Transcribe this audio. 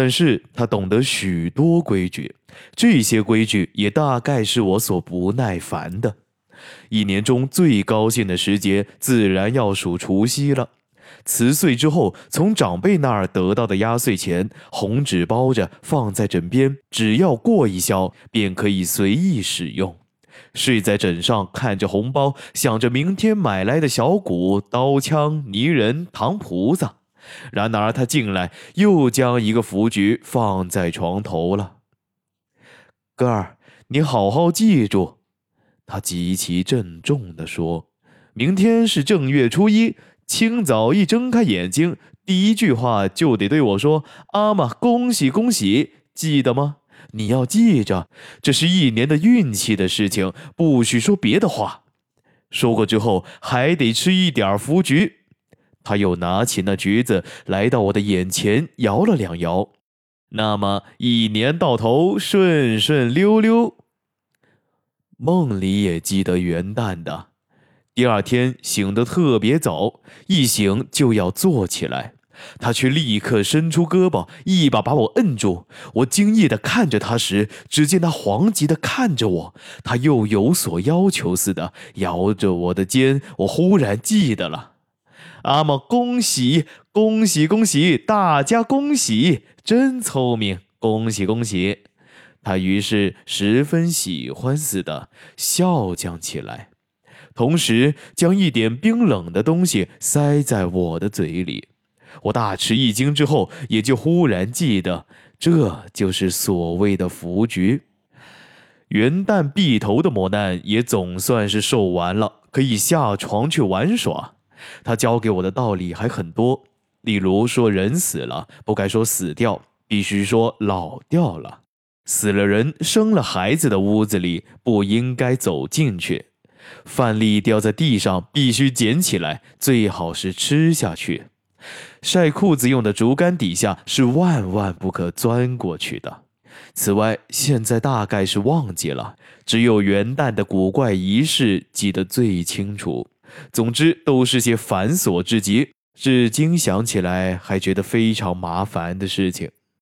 但是他懂得许多规矩，这些规矩也大概是我所不耐烦的。一年中最高兴的时节，自然要数除夕了。辞岁之后，从长辈那儿得到的压岁钱，红纸包着放在枕边，只要过一宵，便可以随意使用。睡在枕上，看着红包，想着明天买来的小鼓、刀枪、泥人、糖菩萨。然而他进来，又将一个福局放在床头了。哥儿，你好好记住，他极其郑重地说：“明天是正月初一。”清早一睁开眼睛，第一句话就得对我说：“阿玛，恭喜恭喜！”记得吗？你要记着，这是一年的运气的事情，不许说别的话。说过之后，还得吃一点福菊。他又拿起那橘子，来到我的眼前，摇了两摇。那么一年到头顺顺溜溜。梦里也记得元旦的。第二天醒得特别早，一醒就要坐起来，他却立刻伸出胳膊，一把把我摁住。我惊异地看着他时，只见他惶急地看着我，他又有所要求似的摇着我的肩。我忽然记得了，阿玛，恭喜恭喜恭喜，大家恭喜，真聪明，恭喜恭喜。他于是十分喜欢似的笑将起来。同时将一点冰冷的东西塞在我的嘴里，我大吃一惊，之后也就忽然记得，这就是所谓的福局。元旦避头的磨难也总算是受完了，可以下床去玩耍。他教给我的道理还很多，例如说人死了不该说死掉，必须说老掉了；死了人生了孩子的屋子里不应该走进去。饭粒掉在地上，必须捡起来，最好是吃下去。晒裤子用的竹竿底下是万万不可钻过去的。此外，现在大概是忘记了，只有元旦的古怪仪式记得最清楚。总之，都是些繁琐至极，至今想起来还觉得非常麻烦的事情。